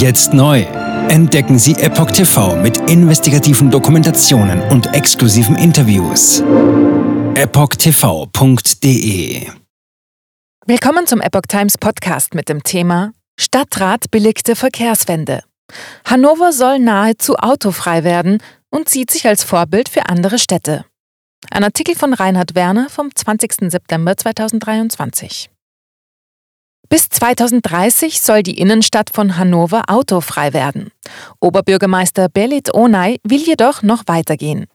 Jetzt neu. Entdecken Sie Epoch TV mit investigativen Dokumentationen und exklusiven Interviews. EpochTV.de Willkommen zum Epoch Times Podcast mit dem Thema Stadtrat billigte Verkehrswende. Hannover soll nahezu autofrei werden und sieht sich als Vorbild für andere Städte. Ein Artikel von Reinhard Werner vom 20. September 2023. Bis 2030 soll die Innenstadt von Hannover autofrei werden. Oberbürgermeister Belit Onay will jedoch noch weitergehen.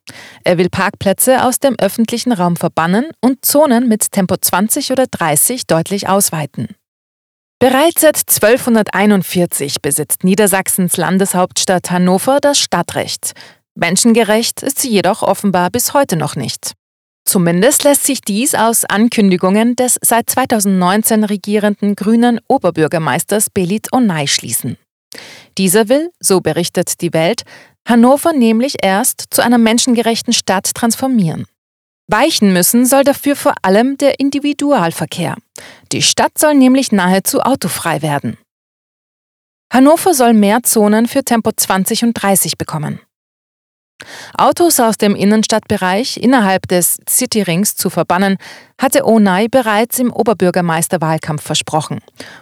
Er will Parkplätze aus dem öffentlichen Raum verbannen und Zonen mit Tempo 20 oder 30 deutlich ausweiten. Bereits seit 1241 besitzt Niedersachsens Landeshauptstadt Hannover das Stadtrecht. Menschengerecht ist sie jedoch offenbar bis heute noch nicht. Zumindest lässt sich dies aus Ankündigungen des seit 2019 regierenden grünen Oberbürgermeisters Belit Onay schließen. Dieser will, so berichtet die Welt, Hannover nämlich erst zu einer menschengerechten Stadt transformieren. Weichen müssen soll dafür vor allem der Individualverkehr. Die Stadt soll nämlich nahezu autofrei werden. Hannover soll mehr Zonen für Tempo 20 und 30 bekommen. Autos aus dem Innenstadtbereich innerhalb des Cityrings zu verbannen, hatte Onay bereits im Oberbürgermeisterwahlkampf versprochen.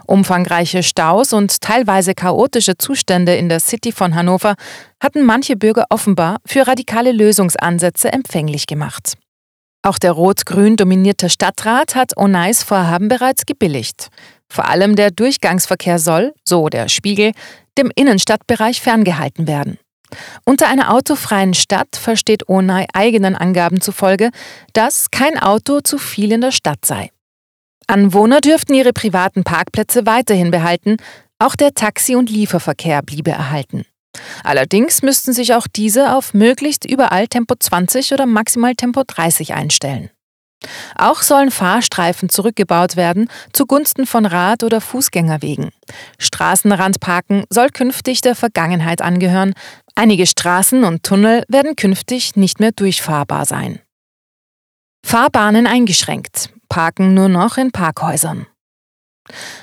Umfangreiche Staus und teilweise chaotische Zustände in der City von Hannover hatten manche Bürger offenbar für radikale Lösungsansätze empfänglich gemacht. Auch der rot-grün dominierte Stadtrat hat Onays Vorhaben bereits gebilligt. Vor allem der Durchgangsverkehr soll, so der Spiegel, dem Innenstadtbereich ferngehalten werden. Unter einer autofreien Stadt versteht Onay eigenen Angaben zufolge, dass kein Auto zu viel in der Stadt sei. Anwohner dürften ihre privaten Parkplätze weiterhin behalten, auch der Taxi- und Lieferverkehr bliebe erhalten. Allerdings müssten sich auch diese auf möglichst überall Tempo 20 oder maximal Tempo 30 einstellen. Auch sollen Fahrstreifen zurückgebaut werden zugunsten von Rad- oder Fußgängerwegen. Straßenrandparken soll künftig der Vergangenheit angehören. Einige Straßen und Tunnel werden künftig nicht mehr durchfahrbar sein. Fahrbahnen eingeschränkt, Parken nur noch in Parkhäusern.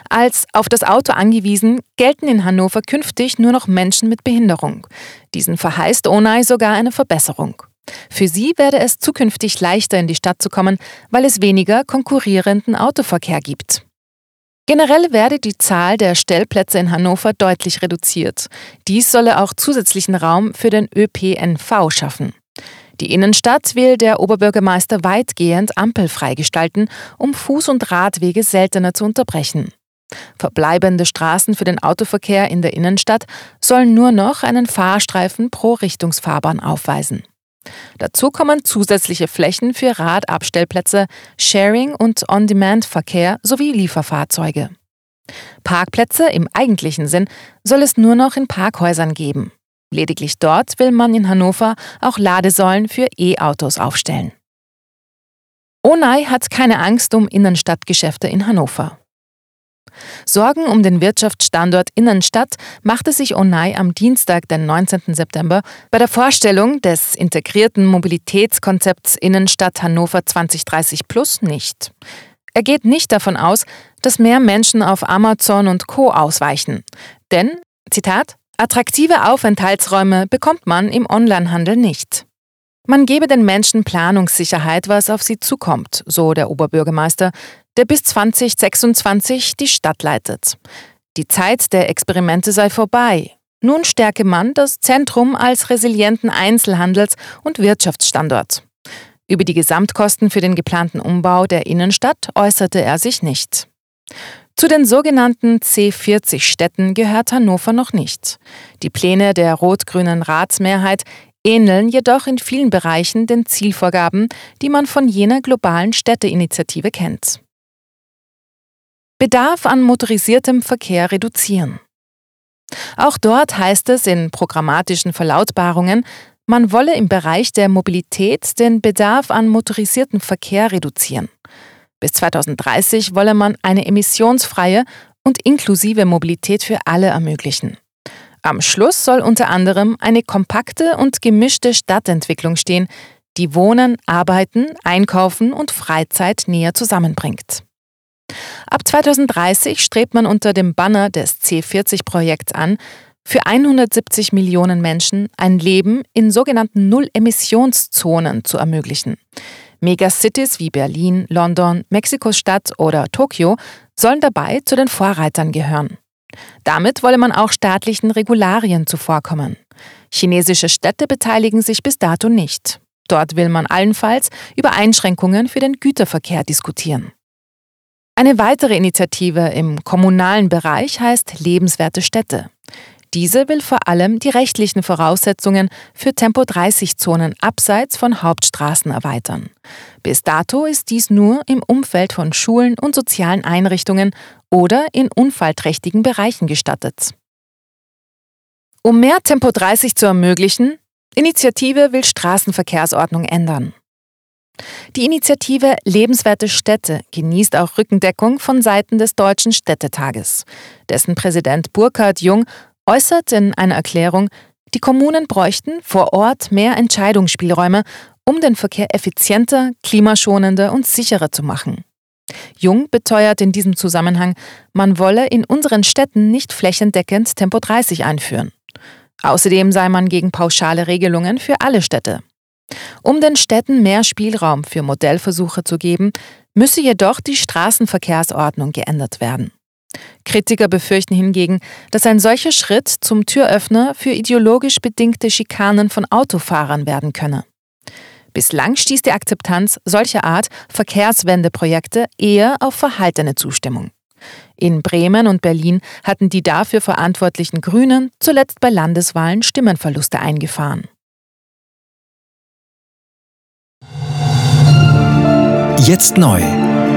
Als auf das Auto angewiesen gelten in Hannover künftig nur noch Menschen mit Behinderung. Diesen verheißt Onay sogar eine Verbesserung. Für sie werde es zukünftig leichter in die Stadt zu kommen, weil es weniger konkurrierenden Autoverkehr gibt. Generell werde die Zahl der Stellplätze in Hannover deutlich reduziert. Dies solle auch zusätzlichen Raum für den ÖPNV schaffen. Die Innenstadt will der Oberbürgermeister weitgehend ampelfrei gestalten, um Fuß- und Radwege seltener zu unterbrechen. Verbleibende Straßen für den Autoverkehr in der Innenstadt sollen nur noch einen Fahrstreifen pro Richtungsfahrbahn aufweisen. Dazu kommen zusätzliche Flächen für Radabstellplätze, Sharing- und On-Demand-Verkehr sowie Lieferfahrzeuge. Parkplätze im eigentlichen Sinn soll es nur noch in Parkhäusern geben. Lediglich dort will man in Hannover auch Ladesäulen für E-Autos aufstellen. Onay hat keine Angst um Innenstadtgeschäfte in Hannover. Sorgen um den Wirtschaftsstandort Innenstadt machte sich Onay am Dienstag, den 19. September, bei der Vorstellung des integrierten Mobilitätskonzepts Innenstadt Hannover 2030 Plus nicht. Er geht nicht davon aus, dass mehr Menschen auf Amazon und Co. ausweichen. Denn, Zitat, attraktive Aufenthaltsräume bekommt man im Onlinehandel nicht. Man gebe den Menschen Planungssicherheit, was auf sie zukommt, so der Oberbürgermeister, der bis 2026 die Stadt leitet. Die Zeit der Experimente sei vorbei. Nun stärke man das Zentrum als resilienten Einzelhandels- und Wirtschaftsstandort. Über die Gesamtkosten für den geplanten Umbau der Innenstadt äußerte er sich nicht. Zu den sogenannten C40-Städten gehört Hannover noch nicht. Die Pläne der rot-grünen Ratsmehrheit ähneln jedoch in vielen Bereichen den Zielvorgaben, die man von jener globalen Städteinitiative kennt. Bedarf an motorisiertem Verkehr reduzieren. Auch dort heißt es in programmatischen Verlautbarungen, man wolle im Bereich der Mobilität den Bedarf an motorisiertem Verkehr reduzieren. Bis 2030 wolle man eine emissionsfreie und inklusive Mobilität für alle ermöglichen. Am Schluss soll unter anderem eine kompakte und gemischte Stadtentwicklung stehen, die Wohnen, Arbeiten, Einkaufen und Freizeit näher zusammenbringt. Ab 2030 strebt man unter dem Banner des C40-Projekts an, für 170 Millionen Menschen ein Leben in sogenannten Null-Emissionszonen zu ermöglichen. Megacities wie Berlin, London, Mexiko-Stadt oder Tokio sollen dabei zu den Vorreitern gehören. Damit wolle man auch staatlichen Regularien zuvorkommen. Chinesische Städte beteiligen sich bis dato nicht. Dort will man allenfalls über Einschränkungen für den Güterverkehr diskutieren. Eine weitere Initiative im kommunalen Bereich heißt Lebenswerte Städte. Diese will vor allem die rechtlichen Voraussetzungen für Tempo-30-Zonen abseits von Hauptstraßen erweitern. Bis dato ist dies nur im Umfeld von Schulen und sozialen Einrichtungen oder in unfallträchtigen Bereichen gestattet. Um mehr Tempo 30 zu ermöglichen, Initiative will Straßenverkehrsordnung ändern. Die Initiative Lebenswerte Städte genießt auch Rückendeckung von Seiten des Deutschen Städtetages. Dessen Präsident Burkhard Jung äußert in einer Erklärung, die Kommunen bräuchten vor Ort mehr Entscheidungsspielräume, um den Verkehr effizienter, klimaschonender und sicherer zu machen. Jung beteuert in diesem Zusammenhang, man wolle in unseren Städten nicht flächendeckend Tempo 30 einführen. Außerdem sei man gegen pauschale Regelungen für alle Städte. Um den Städten mehr Spielraum für Modellversuche zu geben, müsse jedoch die Straßenverkehrsordnung geändert werden. Kritiker befürchten hingegen, dass ein solcher Schritt zum Türöffner für ideologisch bedingte Schikanen von Autofahrern werden könne. Bislang stieß die Akzeptanz solcher Art Verkehrswendeprojekte eher auf verhaltene Zustimmung. In Bremen und Berlin hatten die dafür verantwortlichen Grünen zuletzt bei Landeswahlen Stimmenverluste eingefahren. Jetzt neu.